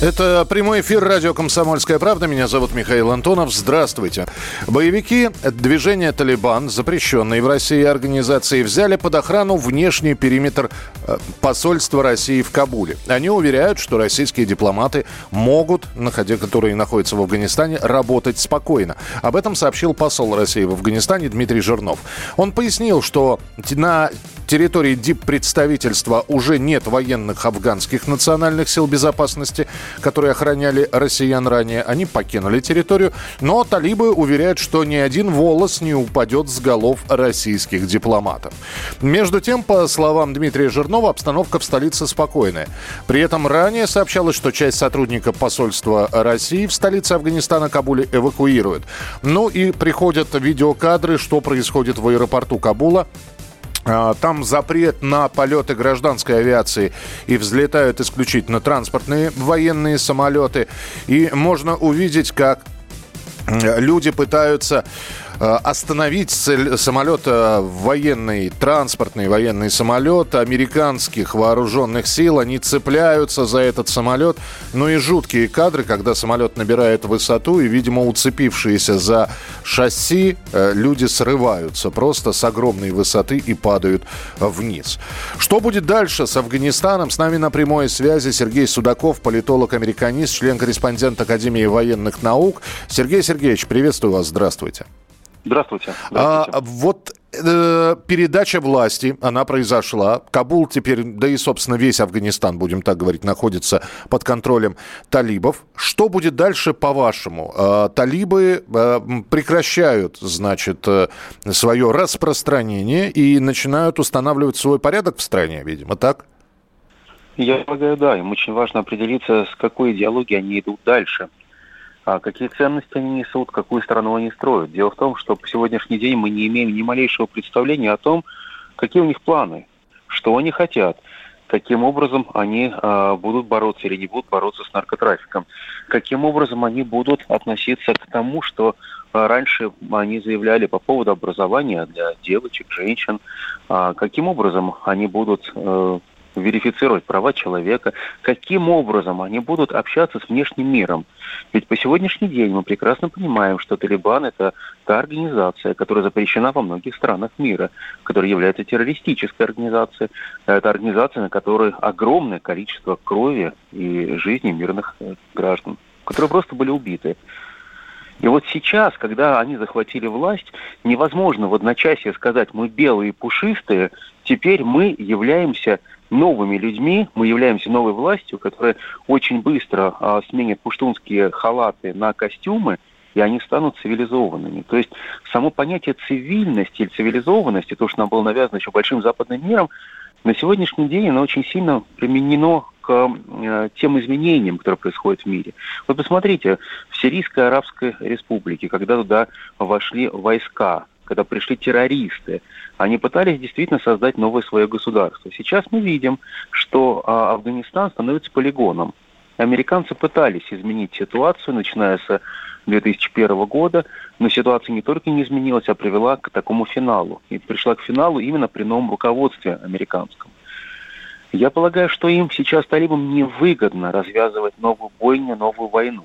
Это прямой эфир радио «Комсомольская правда». Меня зовут Михаил Антонов. Здравствуйте. Боевики движения «Талибан», запрещенные в России организации, взяли под охрану внешний периметр э, посольства России в Кабуле. Они уверяют, что российские дипломаты могут, которые находятся в Афганистане, работать спокойно. Об этом сообщил посол России в Афганистане Дмитрий Жирнов. Он пояснил, что на территории диппредставительства уже нет военных афганских национальных сил безопасности – которые охраняли россиян ранее, они покинули территорию. Но талибы уверяют, что ни один волос не упадет с голов российских дипломатов. Между тем, по словам Дмитрия Жирнова, обстановка в столице спокойная. При этом ранее сообщалось, что часть сотрудников посольства России в столице Афганистана Кабуле эвакуируют. Ну и приходят видеокадры, что происходит в аэропорту Кабула. А, там запрет на полеты гражданской авиации и взлетают исключительно транспортные военные самолеты. И можно увидеть, как люди пытаются остановить самолет э, военный, транспортный военный самолет американских вооруженных сил. Они цепляются за этот самолет. Ну и жуткие кадры, когда самолет набирает высоту, и, видимо, уцепившиеся за шасси, э, люди срываются просто с огромной высоты и падают вниз. Что будет дальше с Афганистаном? С нами на прямой связи Сергей Судаков, политолог-американист, член-корреспондент Академии военных наук. Сергей Сергеевич, приветствую вас, здравствуйте. Здравствуйте. здравствуйте. А, вот э, передача власти, она произошла. Кабул теперь, да и, собственно, весь Афганистан, будем так говорить, находится под контролем талибов. Что будет дальше, по-вашему? Э, талибы э, прекращают, значит, э, свое распространение и начинают устанавливать свой порядок в стране, видимо, так? Я полагаю, да. Им очень важно определиться, с какой идеологией они идут дальше какие ценности они несут, какую страну они строят. Дело в том, что по сегодняшний день мы не имеем ни малейшего представления о том, какие у них планы, что они хотят, каким образом они э, будут бороться или не будут бороться с наркотрафиком, каким образом они будут относиться к тому, что э, раньше они заявляли по поводу образования для девочек, женщин, э, каким образом они будут э, верифицировать права человека, каким образом они будут общаться с внешним миром. Ведь по сегодняшний день мы прекрасно понимаем, что Талибан – это та организация, которая запрещена во многих странах мира, которая является террористической организацией. Это организация, на которой огромное количество крови и жизни мирных э, граждан, которые просто были убиты. И вот сейчас, когда они захватили власть, невозможно в одночасье сказать, мы белые и пушистые, теперь мы являемся новыми людьми, мы являемся новой властью, которая очень быстро а, сменит пуштунские халаты на костюмы, и они станут цивилизованными. То есть само понятие цивильности или цивилизованности, то, что нам было навязано еще большим западным миром, на сегодняшний день оно очень сильно применено к э, тем изменениям, которые происходят в мире. Вот посмотрите, в Сирийской Арабской Республике, когда туда вошли войска, когда пришли террористы, они пытались действительно создать новое свое государство. Сейчас мы видим, что а, Афганистан становится полигоном. Американцы пытались изменить ситуацию, начиная с 2001 года, но ситуация не только не изменилась, а привела к такому финалу. И пришла к финалу именно при новом руководстве американском. Я полагаю, что им сейчас талибам невыгодно развязывать новую бойню, новую войну.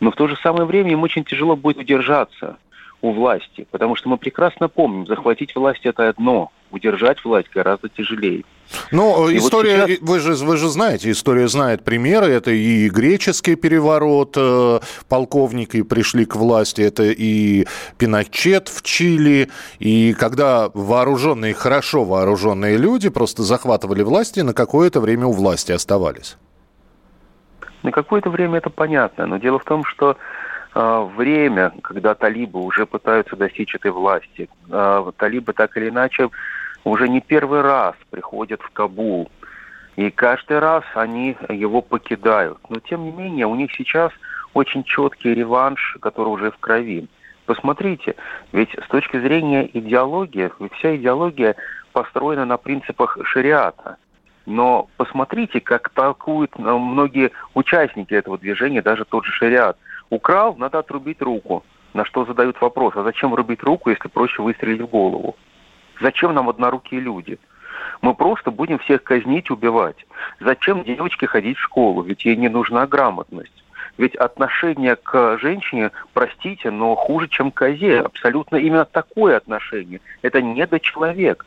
Но в то же самое время им очень тяжело будет удержаться у власти, потому что мы прекрасно помним, захватить власть это одно, удержать власть гораздо тяжелее. Ну, и история, вот сейчас... вы, же, вы же знаете, история знает примеры. Это и греческий переворот, э, полковники пришли к власти, это и Пиночет в Чили, и когда вооруженные, хорошо вооруженные люди просто захватывали власть и на какое-то время у власти оставались. На какое-то время это понятно, но дело в том, что время, когда талибы уже пытаются достичь этой власти. А, талибы так или иначе уже не первый раз приходят в Кабул. И каждый раз они его покидают. Но тем не менее у них сейчас очень четкий реванш, который уже в крови. Посмотрите, ведь с точки зрения идеологии, вся идеология построена на принципах шариата. Но посмотрите, как толкуют э, многие участники этого движения, даже тот же шариат. Украл, надо отрубить руку. На что задают вопрос, а зачем рубить руку, если проще выстрелить в голову? Зачем нам однорукие люди? Мы просто будем всех казнить, убивать. Зачем девочке ходить в школу? Ведь ей не нужна грамотность. Ведь отношение к женщине, простите, но хуже, чем к козе. Абсолютно именно такое отношение. Это недочеловек.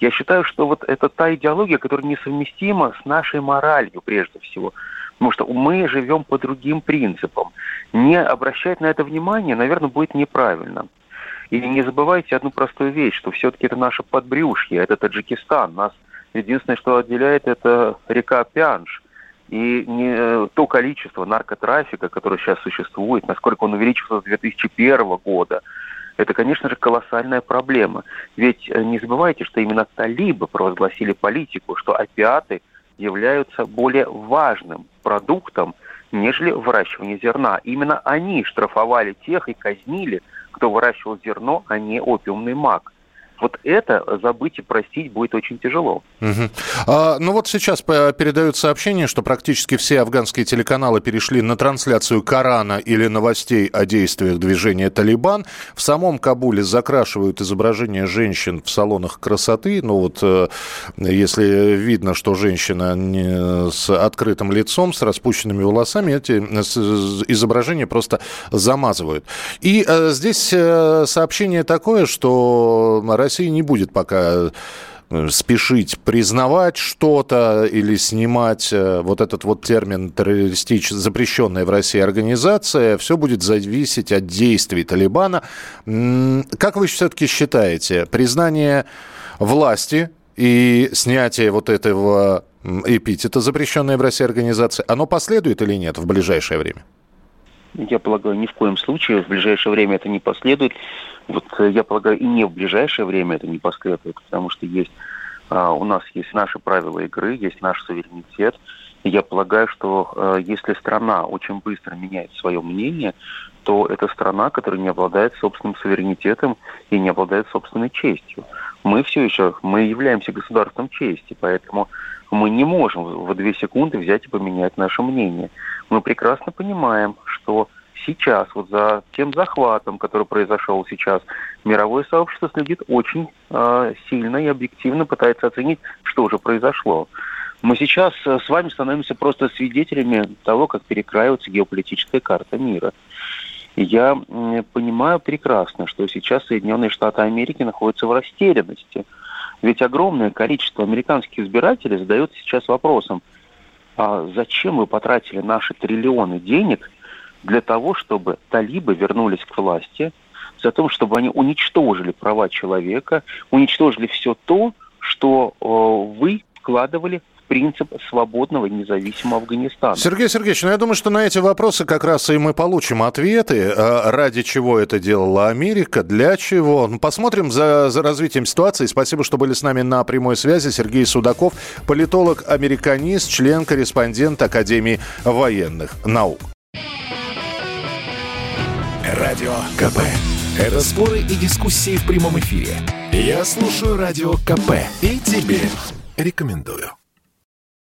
Я считаю, что вот это та идеология, которая несовместима с нашей моралью прежде всего. Потому что мы живем по другим принципам. Не обращать на это внимание, наверное, будет неправильно. И не забывайте одну простую вещь, что все-таки это наше подбрюшье, это Таджикистан. Нас единственное, что отделяет, это река Пянш. И не э, то количество наркотрафика, которое сейчас существует, насколько он увеличился с 2001 года, это, конечно же, колоссальная проблема. Ведь э, не забывайте, что именно талибы провозгласили политику, что опиаты являются более важным продуктом, нежели выращивание зерна. Именно они штрафовали тех и казнили, кто выращивал зерно, а не опиумный мак. Вот это забыть и простить будет очень тяжело. Угу. А, ну вот сейчас передают сообщение, что практически все афганские телеканалы перешли на трансляцию Корана или новостей о действиях движения «Талибан». В самом Кабуле закрашивают изображения женщин в салонах красоты. Ну вот э, если видно, что женщина с открытым лицом, с распущенными волосами, эти изображения просто замазывают. И э, здесь э, сообщение такое, что Россия не будет пока э, спешить признавать что-то или снимать э, вот этот вот термин террористич, запрещенная в России организация, все будет зависеть от действий Талибана. Как вы все-таки считаете, признание власти и снятие вот этого эпитета, запрещенная в России организация, оно последует или нет в ближайшее время? Я полагаю, ни в коем случае в ближайшее время это не последует. Вот э, я полагаю, и не в ближайшее время это не последует, потому что есть а, у нас есть наши правила игры, есть наш суверенитет. И я полагаю, что а, если страна очень быстро меняет свое мнение, то это страна, которая не обладает собственным суверенитетом и не обладает собственной честью. Мы все еще, мы являемся государством чести, поэтому мы не можем в две секунды взять и поменять наше мнение. Мы прекрасно понимаем, что сейчас, вот за тем захватом, который произошел сейчас, мировое сообщество следит очень э, сильно и объективно пытается оценить, что же произошло. Мы сейчас э, с вами становимся просто свидетелями того, как перекраивается геополитическая карта мира. Я понимаю прекрасно, что сейчас Соединенные Штаты Америки находятся в растерянности. Ведь огромное количество американских избирателей задается сейчас вопросом, а зачем вы потратили наши триллионы денег для того, чтобы талибы вернулись к власти, за то, чтобы они уничтожили права человека, уничтожили все то, что э, вы вкладывали принцип свободного независимого Афганистана. Сергей Сергеевич, ну я думаю, что на эти вопросы как раз и мы получим ответы. Э, ради чего это делала Америка, для чего. Ну, посмотрим за, за развитием ситуации. Спасибо, что были с нами на прямой связи. Сергей Судаков, политолог-американист, член-корреспондент Академии военных наук. Радио КП. Это споры и дискуссии в прямом эфире. Я слушаю Радио КП и тебе рекомендую.